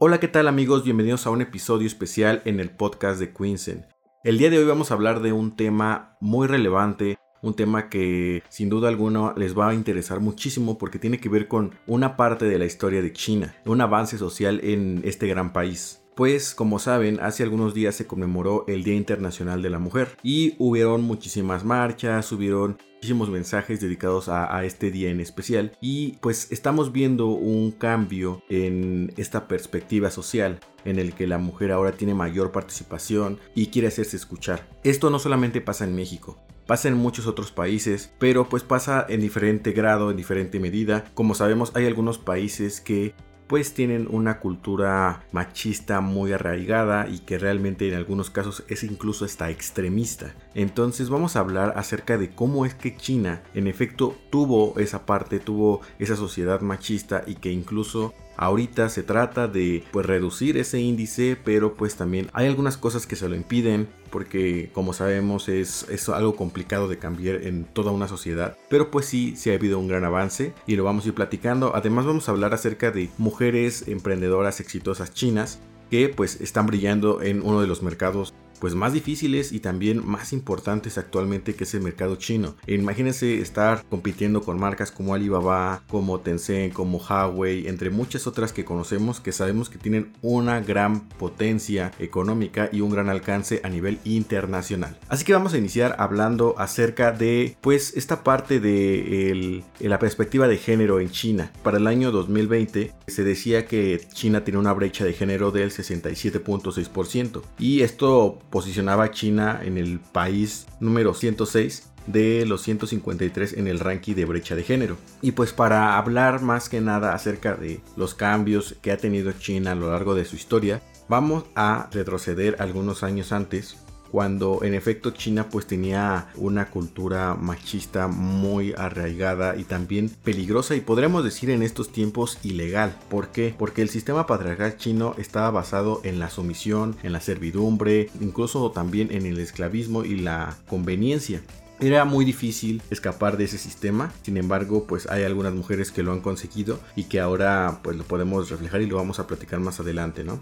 Hola, ¿qué tal amigos? Bienvenidos a un episodio especial en el podcast de Quinsen. El día de hoy vamos a hablar de un tema muy relevante, un tema que sin duda alguna les va a interesar muchísimo porque tiene que ver con una parte de la historia de China, un avance social en este gran país. Pues como saben, hace algunos días se conmemoró el Día Internacional de la Mujer y hubieron muchísimas marchas, hubieron muchísimos mensajes dedicados a, este día en especial y pues estamos viendo un cambio en esta perspectiva social en el que la mujer ahora tiene mayor participación y quiere hacerse escuchar. Esto no solamente pasa en México, pasa en muchos otros países, pero pues pasa en diferente grado, en diferente medida. Como sabemos, hay algunos países que pues tienen una cultura machista muy arraigada y que realmente en algunos casos es incluso hasta extremista. Entonces vamos a hablar acerca de cómo es que China en efecto tuvo esa parte, tuvo esa sociedad machista y que incluso Ahorita se trata de pues reducir ese índice, pero pues también hay algunas cosas que se lo impiden porque como sabemos es, es, algo complicado de cambiar en toda una sociedad. Pero pues sí, sí ha habido un gran avance y lo vamos a ir platicando. Además vamos a hablar acerca de mujeres emprendedoras exitosas chinas que pues están brillando en uno de los mercados pues más difíciles y también más importantes actualmente que es el mercado chino. Imagínense estar compitiendo con marcas como Alibaba, como Tencent, como Huawei, entre muchas otras que conocemos que sabemos que tienen una gran potencia económica y un gran alcance a nivel internacional. Así que vamos a iniciar hablando acerca de pues esta parte de la perspectiva de género en China. Para el año 2020 se decía que China tiene una brecha de género del 67.6% y esto posicionaba a China en el país número 106 de los 153 en el ranking de brecha de género. Y pues para hablar más que nada acerca de los cambios que ha tenido China a lo largo de su historia, vamos a retroceder algunos años antes cuando en efecto China pues tenía una cultura machista muy arraigada y también peligrosa y podríamos decir en estos tiempos ilegal. ¿Por qué? Porque el sistema patriarcal chino estaba basado en la sumisión, en la servidumbre, incluso también en el esclavismo y la conveniencia. Era muy difícil escapar de ese sistema, sin embargo, pues hay algunas mujeres que lo han conseguido y que ahora pues lo podemos reflejar y lo vamos a platicar más adelante, ¿no?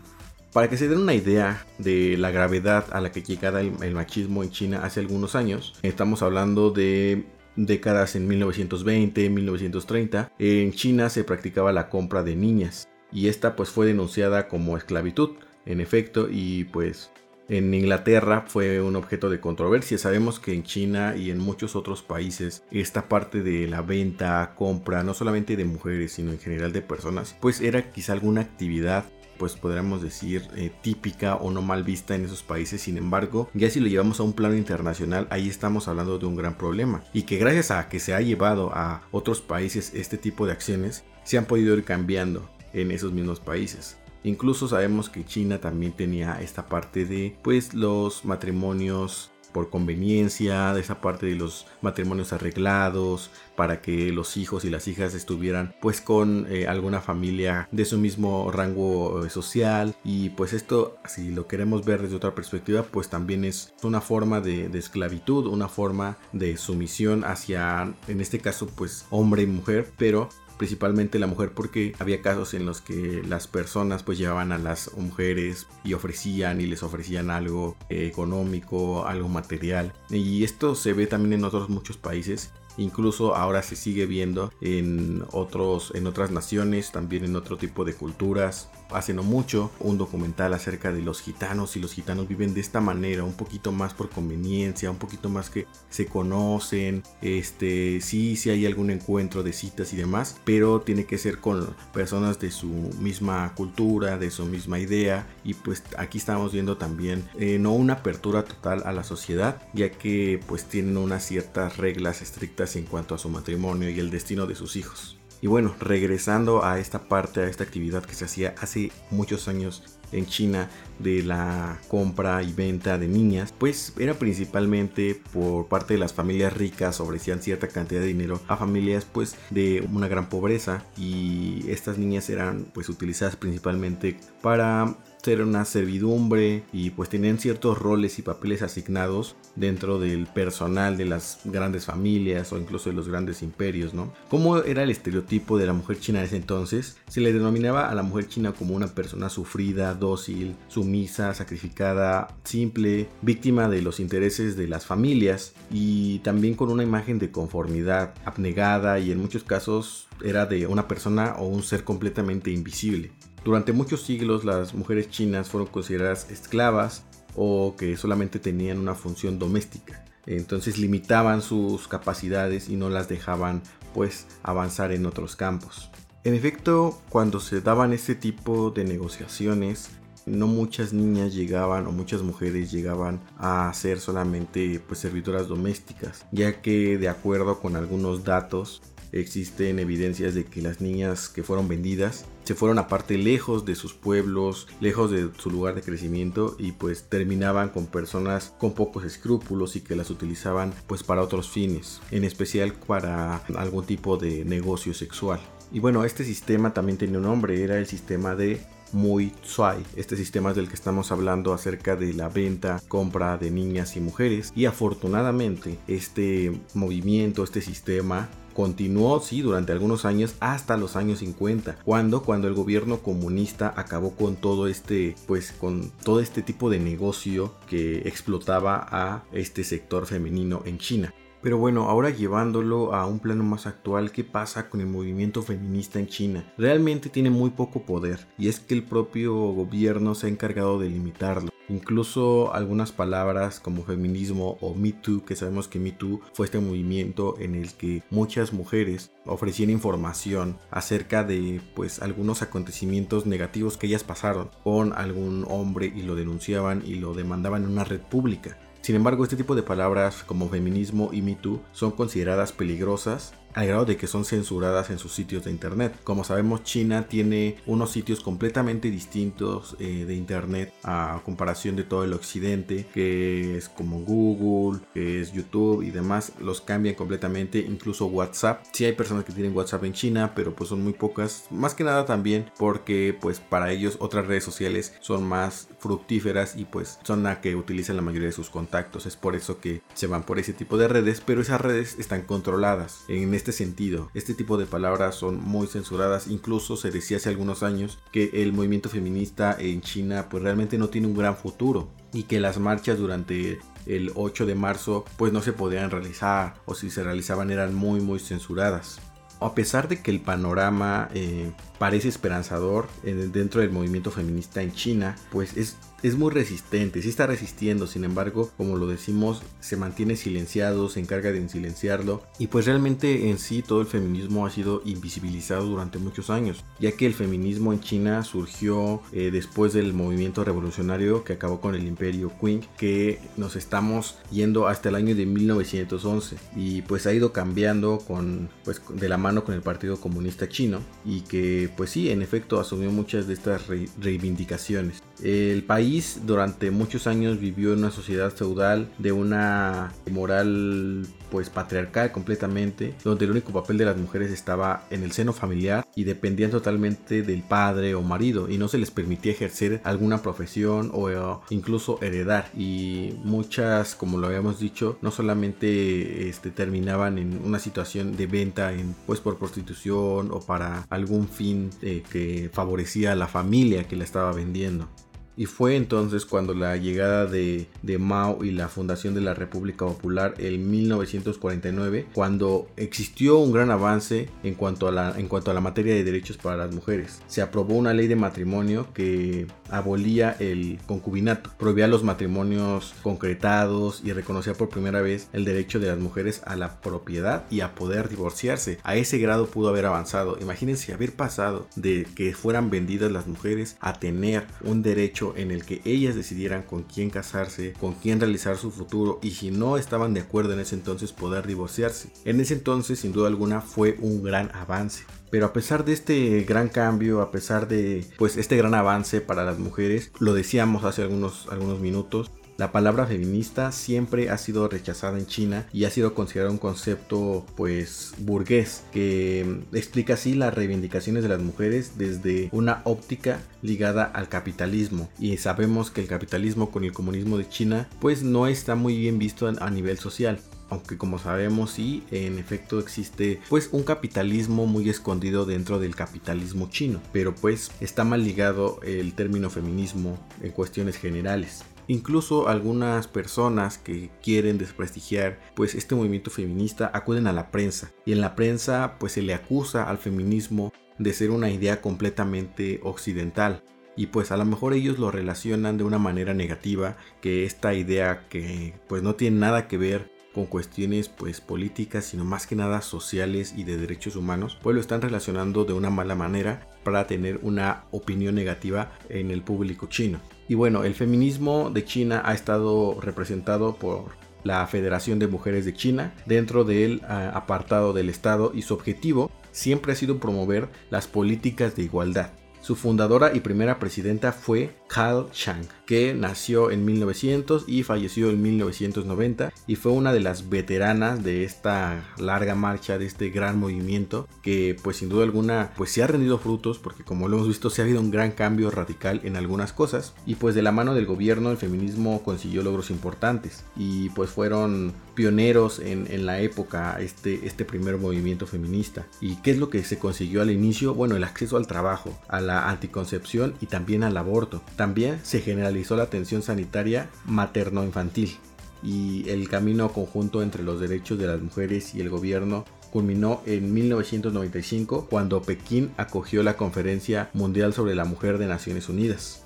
Para que se den una idea de la gravedad a la que llegaba el, machismo en China hace algunos años, estamos hablando de décadas en 1920, 1930, en China se practicaba la compra de niñas y esta pues fue denunciada como esclavitud, en efecto, y pues en Inglaterra fue un objeto de controversia. Sabemos que en China y en muchos otros países esta parte de la venta, compra, no solamente de mujeres, sino en general de personas, pues era quizá alguna actividad pues podríamos decir eh, típica o no mal vista en esos países. Sin embargo, ya si lo llevamos a un plano internacional, ahí estamos hablando de un gran problema. Y que gracias a que se ha llevado a otros países este tipo de acciones, se han podido ir cambiando en esos mismos países. Incluso sabemos que China también tenía esta parte de pues los matrimonios por conveniencia, de esa parte de los matrimonios arreglados, para que los hijos y las hijas estuvieran pues con eh, alguna familia de su mismo rango eh, social. Y pues esto si lo queremos ver desde otra perspectiva pues también es una forma de, de esclavitud, una forma de sumisión hacia en este caso pues hombre y mujer, pero principalmente la mujer porque había casos en los que las personas pues llevaban a las mujeres y ofrecían y les ofrecían algo económico, algo material y esto se ve también en otros muchos países Incluso ahora se sigue viendo en, otros, en otras naciones, también en otro tipo de culturas. Hace no mucho un documental acerca de los gitanos y los gitanos viven de esta manera, un poquito más por conveniencia, un poquito más que se conocen, este, sí, sí hay algún encuentro de citas y demás, pero tiene que ser con personas de su misma cultura, de su misma idea y pues aquí estamos viendo también eh, no una apertura total a la sociedad, ya que pues tienen unas ciertas reglas estrictas en cuanto a su matrimonio y el destino de sus hijos. Y bueno, regresando a esta parte, a esta actividad que se hacía hace muchos años en China de la compra y venta de niñas, pues era principalmente por parte de las familias ricas ofrecían cierta cantidad de dinero a familias pues de una gran pobreza y estas niñas eran pues utilizadas principalmente para era una servidumbre y pues tenían ciertos roles y papeles asignados dentro del personal de las grandes familias o incluso de los grandes imperios, ¿no? ¿Cómo era el estereotipo de la mujer china en ese entonces? Se le denominaba a la mujer china como una persona sufrida, dócil, sumisa, sacrificada, simple, víctima de los intereses de las familias y también con una imagen de conformidad, abnegada y en muchos casos era de una persona o un ser completamente invisible. Durante muchos siglos las mujeres chinas fueron consideradas esclavas o que solamente tenían una función doméstica. Entonces limitaban sus capacidades y no las dejaban pues avanzar en otros campos. En efecto, cuando se daban este tipo de negociaciones, no muchas niñas llegaban o muchas mujeres llegaban a ser solamente pues servidoras domésticas, ya que de acuerdo con algunos datos existen evidencias de que las niñas que fueron vendidas se fueron aparte lejos de sus pueblos, lejos de su lugar de crecimiento y pues terminaban con personas con pocos escrúpulos y que las utilizaban pues para otros fines, en especial para algún tipo de negocio sexual. Y bueno, este sistema también tenía un nombre, era el sistema de muy Tsuai. Este sistema es del que estamos hablando acerca de la venta, compra de niñas y mujeres. Y afortunadamente este movimiento, este sistema continuó, sí, durante algunos años hasta los años 50, cuando cuando el gobierno comunista acabó con todo este, pues con todo este tipo de negocio que explotaba a este sector femenino en China. Pero bueno, ahora llevándolo a un plano más actual, ¿qué pasa con el movimiento feminista en China? Realmente tiene muy poco poder y es que el propio gobierno se ha encargado de limitarlo. Incluso algunas palabras como feminismo o Me Too, que sabemos que Me Too fue este movimiento en el que muchas mujeres ofrecían información acerca de pues algunos acontecimientos negativos que ellas pasaron con algún hombre y lo denunciaban y lo demandaban en una red pública. Sin embargo, este tipo de palabras como feminismo y Me Too son consideradas peligrosas al grado de que son censuradas en sus sitios de internet. Como sabemos, China tiene unos sitios completamente distintos eh, de internet a comparación de todo el occidente, que es como Google, que es YouTube y demás, los cambian completamente, incluso WhatsApp. Sí hay personas que tienen WhatsApp en China, pero pues son muy pocas, más que nada también porque pues para ellos otras redes sociales son más fructíferas y pues son la que utilizan la mayoría de sus contactos. Es por eso que se van por ese tipo de redes, pero esas redes están controladas. En este este sentido. Este tipo de palabras son muy censuradas. Incluso se decía hace algunos años que el movimiento feminista en China pues realmente no tiene un gran futuro y que las marchas durante el 8 de marzo pues no se podían realizar o si se realizaban eran muy muy censuradas. A pesar de que el panorama eh, parece esperanzador eh, dentro del movimiento feminista en China, pues es es muy resistente, sí está resistiendo, sin embargo, como lo decimos, se mantiene silenciado, se encarga de silenciarlo y pues realmente en sí todo el feminismo ha sido invisibilizado durante muchos años, ya que el feminismo en China surgió eh, después del movimiento revolucionario que acabó con el imperio Qing, que nos estamos yendo hasta el año de 1911 y pues ha ido cambiando con pues de la mano con el Partido Comunista Chino y que pues sí, en efecto asumió muchas de estas reivindicaciones. El país durante muchos años vivió en una sociedad feudal de una moral pues patriarcal completamente, donde el único papel de las mujeres estaba en el seno familiar y dependían totalmente del padre o marido y no se les permitía ejercer alguna profesión o eh, incluso heredar. Y muchas como lo habíamos dicho no solamente este, terminaban en una situación de venta en, pues por prostitución o para algún fin eh, que favorecía a la familia que la estaba vendiendo y fue entonces cuando la llegada de, Mao y la fundación de la República Popular en 1949, cuando existió un gran avance en cuanto, a la, en cuanto a la materia de derechos para las mujeres. Se aprobó una ley de matrimonio que abolía el concubinato, prohibía los matrimonios concretados y reconocía por primera vez el derecho de las mujeres a la propiedad y a poder divorciarse. A ese grado pudo haber avanzado. Imagínense haber pasado de que fueran vendidas las mujeres a tener un derecho en el que ellas decidieran con quién casarse, con quién realizar su futuro y si no estaban de acuerdo en ese entonces poder divorciarse. En ese entonces sin duda alguna fue un gran avance. Pero a pesar de este gran cambio, a pesar de pues este gran avance para las mujeres, lo decíamos hace algunos, algunos minutos, La palabra feminista siempre ha sido rechazada en China y ha sido considerado un concepto pues burgués que explica así las reivindicaciones de las mujeres desde una óptica ligada al capitalismo. Y sabemos que el capitalismo con el comunismo de China pues no está muy bien visto a nivel social. Aunque como sabemos sí, en efecto existe pues un capitalismo muy escondido dentro del capitalismo chino, pero pues está mal ligado el término feminismo en cuestiones generales. Incluso algunas personas que quieren desprestigiar pues este movimiento feminista acuden a la prensa y en la prensa pues se le acusa al feminismo de ser una idea completamente occidental y pues a lo mejor ellos lo relacionan de una manera negativa que esta idea que pues no tiene nada que ver con cuestiones pues políticas, sino más que nada sociales y de derechos humanos, pues lo están relacionando de una mala manera para tener una opinión negativa en el público chino. Y bueno, el feminismo de China ha estado representado por la Federación de Mujeres de China dentro del ah, apartado del Estado y su objetivo siempre ha sido promover las políticas de igualdad. Su fundadora y primera presidenta fue Carl Chang, que nació en 1900 y falleció en 1990 y fue una de las veteranas de esta larga marcha, de este gran movimiento que pues sin duda alguna pues se ha rendido frutos porque como lo hemos visto se ha habido un gran cambio radical en algunas cosas. Y pues de la mano del gobierno el feminismo consiguió logros importantes y pues fueron pioneros en, en la época este, este primer movimiento feminista. ¿Y qué es lo que se consiguió al inicio? Bueno, el acceso al trabajo, a la anticoncepción y también al aborto. También se generalizó la atención sanitaria materno-infantil y el camino conjunto entre los derechos de las mujeres y el gobierno culminó en 1995 cuando Pekín acogió la Conferencia Mundial sobre la Mujer de Naciones Unidas.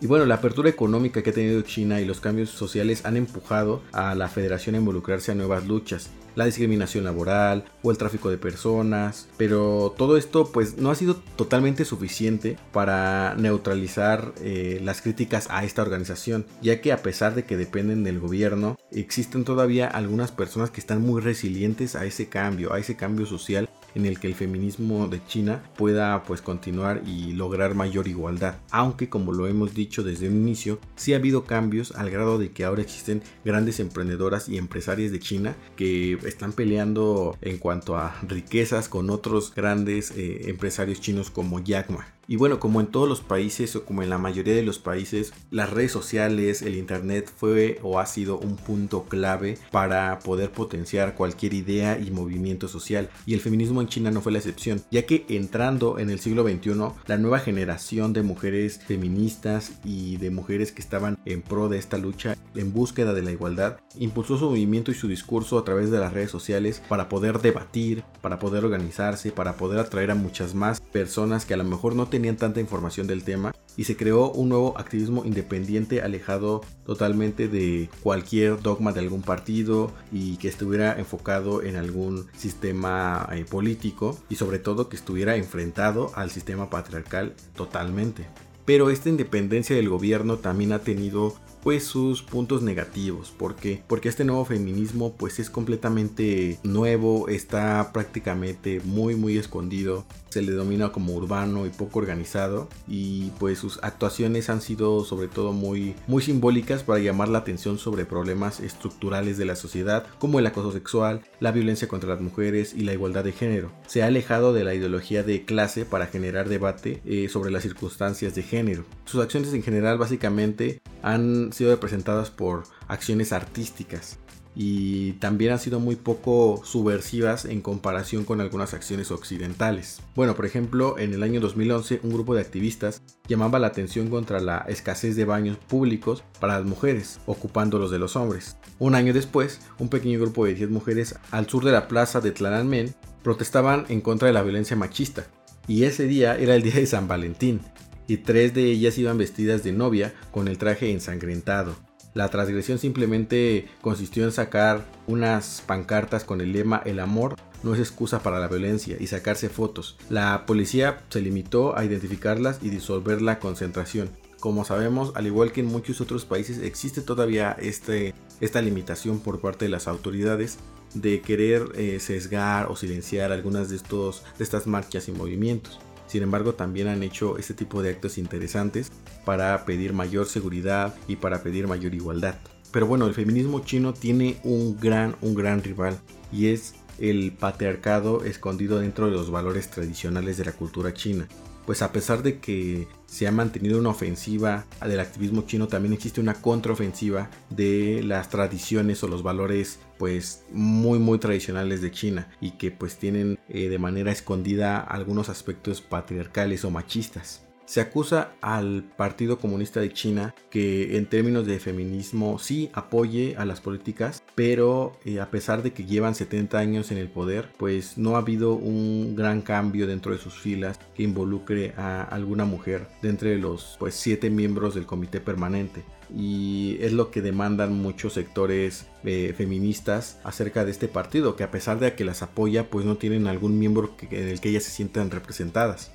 Y bueno, la apertura económica que ha tenido China y los cambios sociales han empujado a la federación a involucrarse a nuevas luchas. La discriminación laboral o el tráfico de personas, pero todo esto pues no ha sido totalmente suficiente para neutralizar eh, las críticas a esta organización, ya que a pesar de que dependen del gobierno, existen todavía algunas personas que están muy resilientes a ese cambio, a ese cambio social en el que el feminismo de China pueda pues continuar y lograr mayor igualdad. Aunque como lo hemos dicho desde un inicio, sí ha habido cambios al grado de que ahora existen grandes emprendedoras y empresarias de China que están peleando en cuanto a riquezas con otros grandes eh, empresarios chinos como Jack Ma. Y bueno, como en todos los países o como en la mayoría de los países, las redes sociales, el Internet fue o ha sido un punto clave para poder potenciar cualquier idea y movimiento social. Y el feminismo en China no fue la excepción, ya que entrando en el siglo XXI, la nueva generación de mujeres feministas y de mujeres que estaban en pro de esta lucha en búsqueda de la igualdad, impulsó su movimiento y su discurso a través de las redes sociales para poder debatir, para poder organizarse, para poder atraer a muchas más personas que a lo mejor no tenían tenían tanta información del tema y se creó un nuevo activismo independiente alejado totalmente de cualquier dogma de algún partido y que estuviera enfocado en algún sistema eh, político y sobre todo que estuviera enfrentado al sistema patriarcal totalmente. Pero esta independencia del gobierno también ha tenido pues sus puntos negativos. ¿Por Porque este nuevo feminismo pues es completamente nuevo, está prácticamente muy muy escondido se le domina como urbano y poco organizado y pues sus actuaciones han sido sobre todo muy, muy simbólicas para llamar la atención sobre problemas estructurales de la sociedad como el acoso sexual, la violencia contra las mujeres y la igualdad de género. Se ha alejado de la ideología de clase para generar debate eh, sobre las circunstancias de género. Sus acciones en general básicamente han sido representadas por acciones artísticas y también han sido muy poco subversivas en comparación con algunas acciones occidentales. Bueno, por ejemplo, en el año 2011 un grupo de activistas llamaba la atención contra la escasez de baños públicos para las mujeres, ocupando los de los hombres. Un año después, un pequeño grupo de 10 mujeres al sur de la plaza de Tlananmen protestaban en contra de la violencia machista, y ese día era el día de San Valentín, y tres de ellas iban vestidas de novia con el traje ensangrentado. La transgresión simplemente consistió en sacar unas pancartas con el lema El amor no es excusa para la violencia y sacarse fotos. La policía se limitó a identificarlas y disolver la concentración. Como sabemos, al igual que en muchos otros países, existe todavía este, esta limitación por parte de las autoridades de querer eh, sesgar o silenciar algunas de, estos, de estas marchas y movimientos. Sin embargo, también han hecho este tipo de actos interesantes para pedir mayor seguridad y para pedir mayor igualdad. Pero bueno, el feminismo chino tiene un gran, un gran rival y es el patriarcado escondido dentro de los valores tradicionales de la cultura china pues a pesar de que se ha mantenido una ofensiva del activismo chino, también existe una contraofensiva de las tradiciones o los valores pues muy muy tradicionales de China y que pues tienen eh, de manera escondida algunos aspectos patriarcales o machistas. Se acusa al Partido Comunista de China que en términos de feminismo sí apoye a las políticas, pero eh, a pesar de que llevan 70 años en el poder, pues no ha habido un gran cambio dentro de sus filas que involucre a alguna mujer de los pues siete miembros del comité permanente. Y es lo que demandan muchos sectores eh, feministas acerca de este partido que a pesar de que las apoya pues no tienen algún miembro en el que ellas se sientan representadas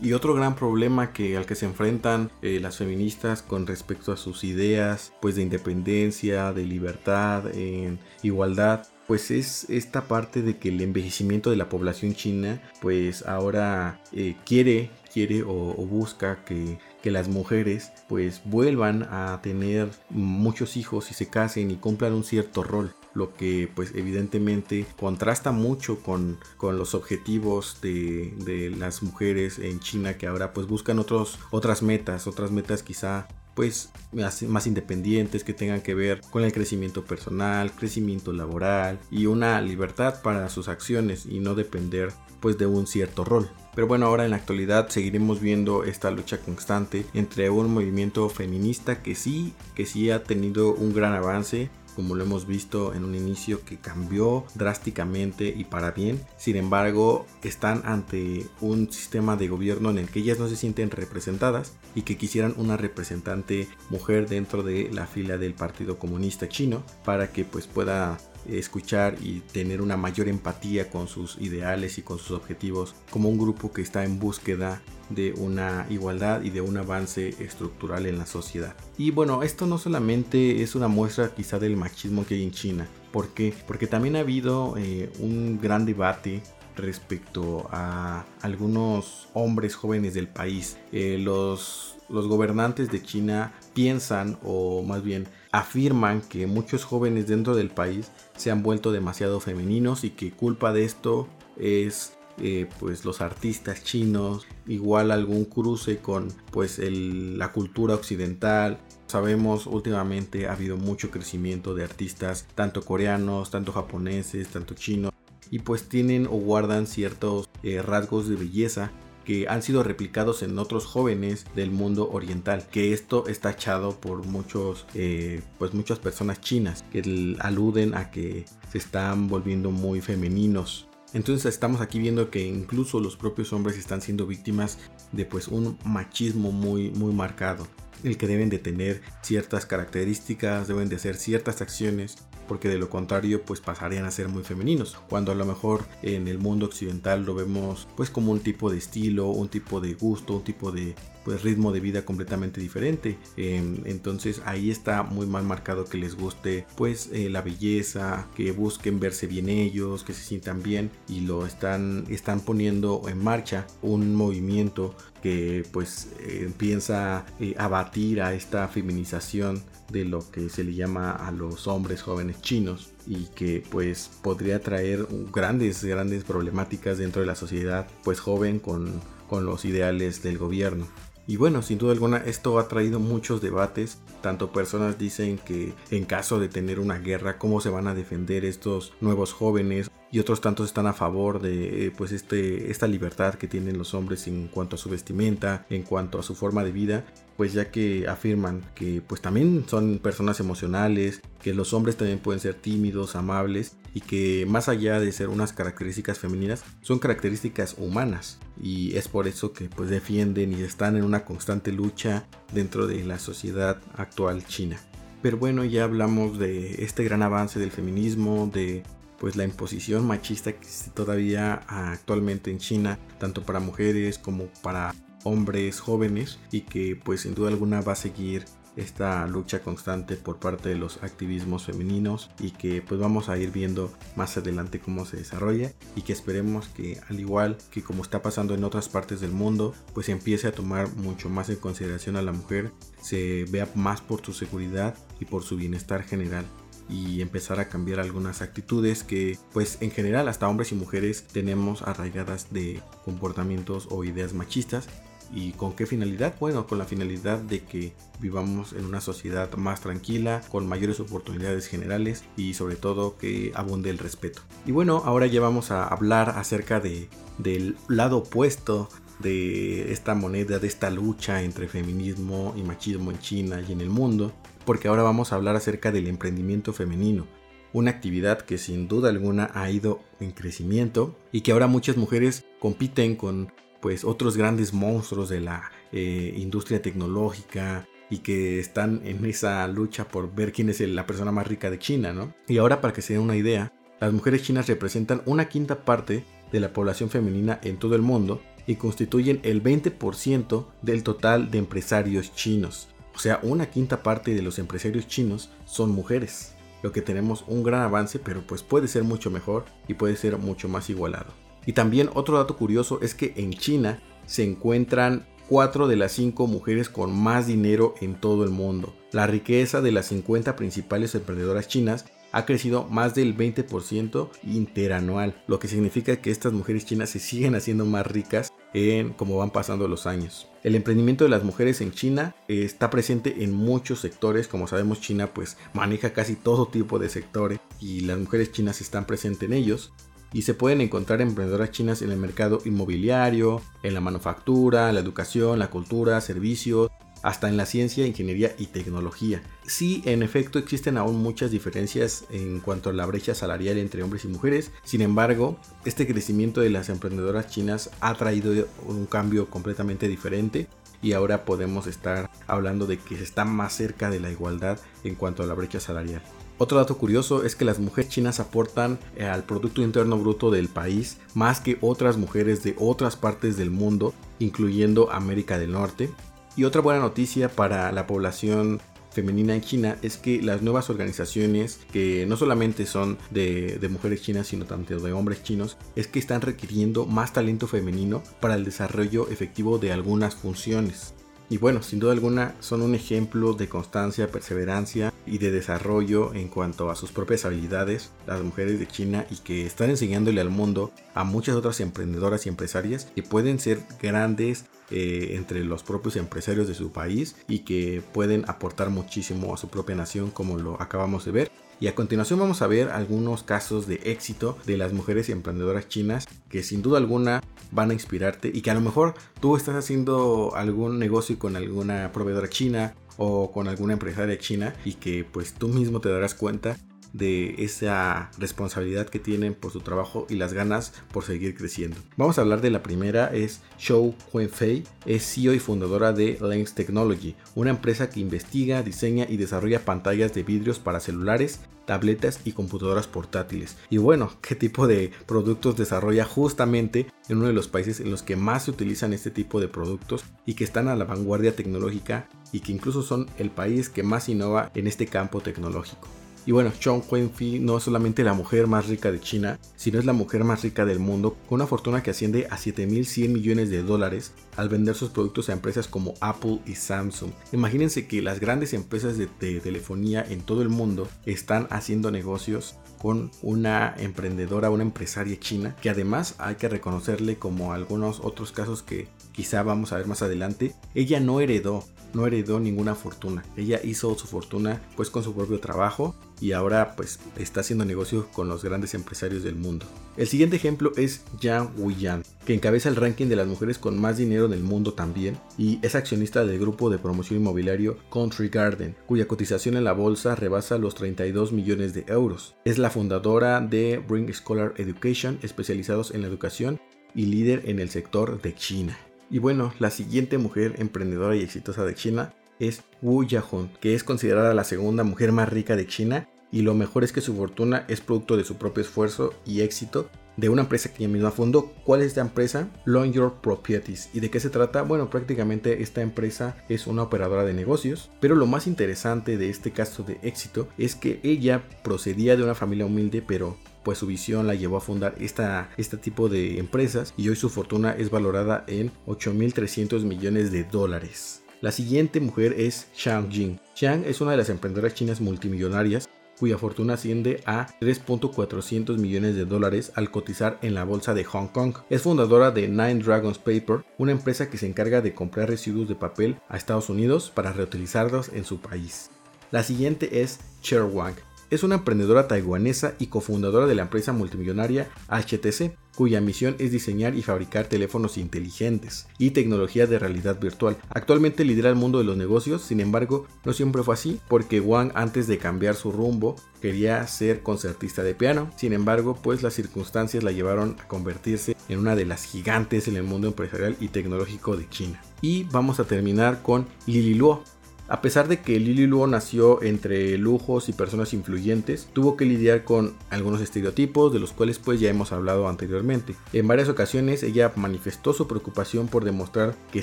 y otro gran problema que, al que se enfrentan eh, las feministas con respecto a sus ideas pues de independencia, de libertad, en igualdad, pues es esta parte de que el envejecimiento de la población china pues ahora eh, quiere quiere o, busca que, que, las mujeres pues vuelvan a tener muchos hijos y se casen y cumplan un cierto rol lo que pues evidentemente contrasta mucho con, con los objetivos de, de, las mujeres en China que ahora pues buscan otros, otras metas, otras metas quizá pues más, independientes que tengan que ver con el crecimiento personal, crecimiento laboral y una libertad para sus acciones y no depender pues de un cierto rol. Pero bueno, ahora en la actualidad seguiremos viendo esta lucha constante entre un movimiento feminista que sí, que sí ha tenido un gran avance como lo hemos visto en un inicio que cambió drásticamente y para bien. Sin embargo, están ante un sistema de gobierno en el que ellas no se sienten representadas y que quisieran una representante mujer dentro de la fila del Partido Comunista Chino para que pues pueda escuchar y tener una mayor empatía con sus ideales y con sus objetivos como un grupo que está en búsqueda de una igualdad y de un avance estructural en la sociedad. Y bueno, esto no solamente es una muestra quizá del machismo que hay en China. ¿Por qué? Porque también ha habido eh, un gran debate respecto a algunos hombres jóvenes del país. Eh, los, los gobernantes de China piensan o más bien afirman que muchos jóvenes dentro del país se han vuelto demasiado femeninos y que culpa de esto es eh, pues los artistas chinos, igual algún cruce con pues la cultura occidental. Sabemos últimamente ha habido mucho crecimiento de artistas, tanto coreanos, tanto japoneses, tanto chinos, y pues tienen o guardan ciertos eh, rasgos de belleza que han sido replicados en otros jóvenes del mundo oriental que esto está echado por muchos eh, pues muchas personas chinas que aluden a que se están volviendo muy femeninos entonces estamos aquí viendo que incluso los propios hombres están siendo víctimas de pues un machismo muy muy marcado el que deben de tener ciertas características, deben de hacer ciertas acciones porque de lo contrario pues pasarían a ser muy femeninos cuando a lo mejor en el mundo occidental lo vemos pues como un tipo de estilo un tipo de gusto un tipo de pues ritmo de vida completamente diferente. Em, entonces ahí está muy mal marcado que les guste pues eh, la belleza que busquen verse bien ellos que se sientan bien y lo están están poniendo en marcha un movimiento que pues empieza eh, a batir a esta feminización de lo que se le llama a los hombres jóvenes chinos y que pues podría traer grandes grandes problemáticas dentro de la sociedad pues joven con, con los ideales del gobierno y bueno, sin duda alguna esto ha traído muchos debates. Tanto personas dicen que en caso de tener una guerra, ¿cómo se van a defender estos nuevos jóvenes? Y otros tantos están a favor de pues este, esta libertad que tienen los hombres en cuanto a su vestimenta, en cuanto a su forma de vida pues ya que afirman que pues también son personas emocionales, que los hombres también pueden ser tímidos, amables y que más allá de ser unas características femeninas, son características humanas y es por eso que pues defienden y están en una constante lucha dentro de la sociedad actual china. Pero bueno, ya hablamos de este gran avance del feminismo, de pues la imposición machista que existe todavía actualmente en China, tanto para mujeres como para hombres jóvenes y que pues sin duda alguna va a seguir esta lucha constante por parte de los activismos femeninos y que pues vamos a ir viendo más adelante cómo se desarrolla y que esperemos que al igual que como está pasando en otras partes del mundo pues empiece a tomar mucho más en consideración a la mujer, se vea más por su seguridad y por su bienestar general y empezar a cambiar algunas actitudes que pues en general hasta hombres y mujeres tenemos arraigadas de comportamientos o ideas machistas ¿Y con qué finalidad? Bueno, con la finalidad de que vivamos en una sociedad más tranquila, con mayores oportunidades generales y sobre todo que abunde el respeto. Y bueno, ahora ya vamos a hablar acerca de, del lado opuesto de esta moneda, de esta lucha entre feminismo y machismo en China y en el mundo, porque ahora vamos a hablar acerca del emprendimiento femenino, una actividad que sin duda alguna ha ido en crecimiento y que ahora muchas mujeres compiten con pues otros grandes monstruos de la eh, industria tecnológica y que están en esa lucha por ver quién es la persona más rica de China, ¿no? Y ahora para que se den una idea, las mujeres chinas representan una quinta parte de la población femenina en todo el mundo y constituyen el 20% del total de empresarios chinos. O sea, una quinta parte de los empresarios chinos son mujeres. Lo que tenemos un gran avance, pero pues puede ser mucho mejor y puede ser mucho más igualado. Y también otro dato curioso es que en China se encuentran 4 de las 5 mujeres con más dinero en todo el mundo. La riqueza de las 50 principales emprendedoras chinas ha crecido más del 20% interanual, lo que significa que estas mujeres chinas se siguen haciendo más ricas en cómo van pasando los años. El emprendimiento de las mujeres en China está presente en muchos sectores, como sabemos China pues maneja casi todo tipo de sectores y las mujeres chinas están presentes en ellos y se pueden encontrar emprendedoras chinas en el mercado inmobiliario, en la manufactura, la educación, la cultura, servicios, hasta en la ciencia, ingeniería y tecnología. Sí, en efecto existen aún muchas diferencias en cuanto a la brecha salarial entre hombres y mujeres, sin embargo, este crecimiento de las emprendedoras chinas ha traído un cambio completamente diferente y ahora podemos estar hablando de que se está más cerca de la igualdad en cuanto a la brecha salarial. Otro dato curioso es que las mujeres chinas aportan eh, al Producto Interno Bruto del país más que otras mujeres de otras partes del mundo, incluyendo América del Norte. Y otra buena noticia para la población femenina en China es que las nuevas organizaciones, que no solamente son de, mujeres chinas, sino también de hombres chinos, es que están requiriendo más talento femenino para el desarrollo efectivo de algunas funciones. Y bueno, sin duda alguna son un ejemplo de constancia, perseverancia y de desarrollo en cuanto a sus propias habilidades, las mujeres de China, y que están enseñándole al mundo a muchas otras emprendedoras y empresarias que pueden ser grandes eh, entre los propios empresarios de su país y que pueden aportar muchísimo a su propia nación como lo acabamos de ver. Y a continuación vamos a ver algunos casos de éxito de las mujeres emprendedoras chinas que sin duda alguna van a inspirarte y que a lo mejor tú estás haciendo algún negocio con alguna proveedora china o con alguna empresaria china y que pues tú mismo te darás cuenta de esa responsabilidad que tienen por su trabajo y las ganas por seguir creciendo. Vamos a hablar de la primera, es Shou Huenfei, es CEO y fundadora de Lens Technology, una empresa que investiga, diseña y desarrolla pantallas de vidrios para celulares, tabletas y computadoras portátiles. Y bueno, ¿qué tipo de productos desarrolla justamente en uno de los países en los que más se utilizan este tipo de productos y que están a la vanguardia tecnológica y que incluso son el país que más innova en este campo tecnológico? Y bueno, Chong Wenfi no es solamente la mujer más rica de China, sino es la mujer más rica del mundo, con una fortuna que asciende a 7.100 millones de dólares al vender sus productos a empresas como Apple y Samsung. Imagínense que las grandes empresas de, de telefonía en todo el mundo están haciendo negocios con una emprendedora, una empresaria china, que además hay que reconocerle como algunos otros casos que quizá vamos a ver más adelante, ella no heredó no heredó ninguna fortuna. Ella hizo su fortuna pues con su propio trabajo y ahora pues está haciendo negocios con los grandes empresarios del mundo. El siguiente ejemplo es Yang Wuyan, que encabeza el ranking de las mujeres con más dinero del mundo también y es accionista del grupo de promoción inmobiliario Country Garden, cuya cotización en la bolsa rebasa los 32 millones de euros. Es la fundadora de Bring Scholar Education, especializados en la educación y líder en el sector de China. Y bueno, la siguiente mujer emprendedora y exitosa de China es Wu Yahun, que es considerada la segunda mujer más rica de China y lo mejor es que su fortuna es producto de su propio esfuerzo y éxito de una empresa que ella misma fundó. ¿Cuál es esta empresa? Long Your Properties. ¿Y de qué se trata? Bueno, prácticamente esta empresa es una operadora de negocios, pero lo más interesante de este caso de éxito es que ella procedía de una familia humilde, pero pues su visión la llevó a fundar esta, este tipo de empresas y hoy su fortuna es valorada en 8.300 millones de dólares. La siguiente mujer es Chang Jing. Chang es una de las emprendedoras chinas multimillonarias cuya fortuna asciende a 3.400 millones de dólares al cotizar en la bolsa de Hong Kong. Es fundadora de Nine Dragons Paper, una empresa que se encarga de comprar residuos de papel a Estados Unidos para reutilizarlos en su país. La siguiente es Cher Wang. Es una emprendedora taiwanesa y cofundadora de la empresa multimillonaria HTC, cuya misión es diseñar y fabricar teléfonos inteligentes y tecnología de realidad virtual. Actualmente lidera el mundo de los negocios, sin embargo, no siempre fue así, porque Wang antes de cambiar su rumbo quería ser concertista de piano. Sin embargo, pues las circunstancias la llevaron a convertirse en una de las gigantes en el mundo empresarial y tecnológico de China. Y vamos a terminar con Lili Luo, a pesar de que Lily Luo nació entre lujos y personas influyentes, tuvo que lidiar con algunos estereotipos de los cuales pues ya hemos hablado anteriormente. En varias ocasiones ella manifestó su preocupación por demostrar que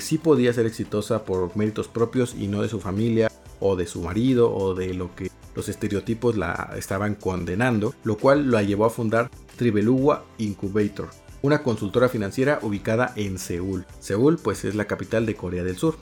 sí podía ser exitosa por méritos propios y no de su familia o de su marido o de lo que los estereotipos la estaban condenando, lo cual la llevó a fundar Tribelugua Incubator, una consultora financiera ubicada en Seúl. Seúl pues es la capital de Corea del Sur.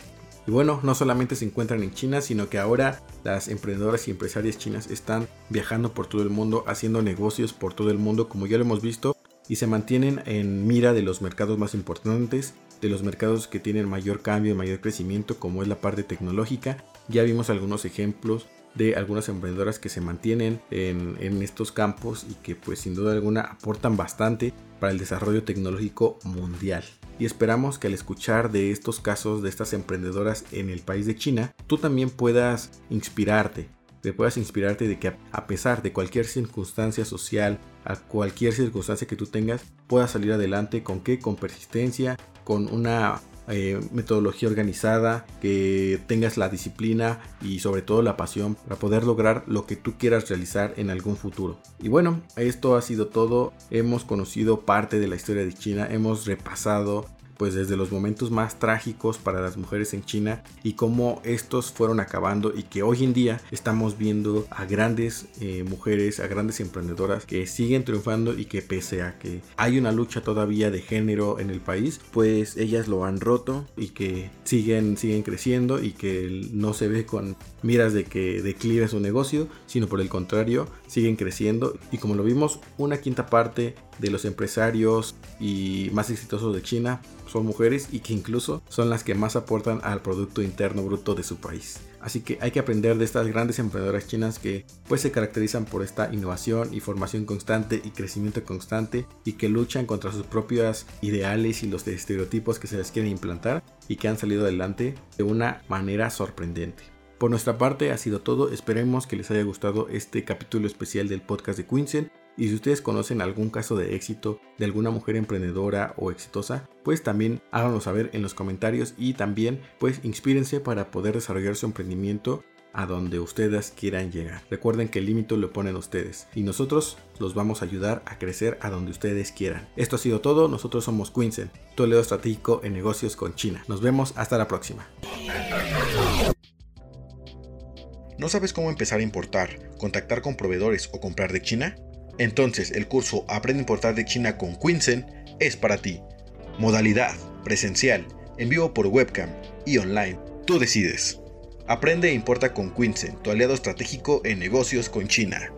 Y bueno, no solamente se encuentran en China, sino que ahora las emprendedoras y empresarias chinas están viajando por todo el mundo, haciendo negocios por todo el mundo, como ya lo hemos visto, y se mantienen en mira de los mercados más importantes, de los mercados que tienen mayor cambio y mayor crecimiento, como es la parte tecnológica. Ya vimos algunos ejemplos de algunas emprendedoras que se mantienen en, en, estos campos y que pues sin duda alguna aportan bastante para el desarrollo tecnológico mundial y esperamos que al escuchar de estos casos de estas emprendedoras en el país de China, tú también puedas inspirarte, te puedas inspirarte de que a pesar de cualquier circunstancia social, a cualquier circunstancia que tú tengas, puedas salir adelante con qué, con persistencia, con una eh, metodología organizada, que tengas la disciplina y sobre todo la pasión para poder lograr lo que tú quieras realizar en algún futuro. Y bueno, esto ha sido todo. Hemos conocido parte de la historia de China, hemos repasado pues desde los momentos más trágicos para las mujeres en China y cómo estos fueron acabando y que hoy en día estamos viendo a grandes eh, mujeres, a grandes emprendedoras que siguen triunfando y que pese a que hay una lucha todavía de género en el país, pues ellas lo han roto y que siguen, siguen creciendo y que no se ve con miras de que declive su negocio, sino por el contrario, siguen creciendo y como lo vimos, una quinta parte de los empresarios y más exitosos de China son mujeres y que incluso son las que más aportan al Producto Interno Bruto de su país. Así que hay que aprender de estas grandes emprendedoras chinas que pues se caracterizan por esta innovación y formación constante y crecimiento constante y que luchan contra sus propios ideales y los estereotipos que se les quieren implantar y que han salido adelante de una manera sorprendente. Por nuestra parte ha sido todo, esperemos que les haya gustado este capítulo especial del podcast de Quincy y si ustedes conocen algún caso de éxito de alguna mujer emprendedora o exitosa, pues también háganlo saber en los comentarios y también pues inspírense para poder desarrollar su emprendimiento a donde ustedes quieran llegar. Recuerden que el límite lo ponen ustedes y nosotros los vamos a ayudar a crecer a donde ustedes quieran. Esto ha sido todo, nosotros somos Quinsen, tu leo estratégico en negocios con China. Nos vemos hasta la próxima. ¿No sabes cómo empezar a importar, contactar con proveedores o comprar de China? Entonces el curso Aprende a importar de China con Quinsen es para ti. Modalidad, presencial, en vivo por webcam y online. Tú decides. Aprende e importa con Quinsen, tu aliado estratégico en negocios con China.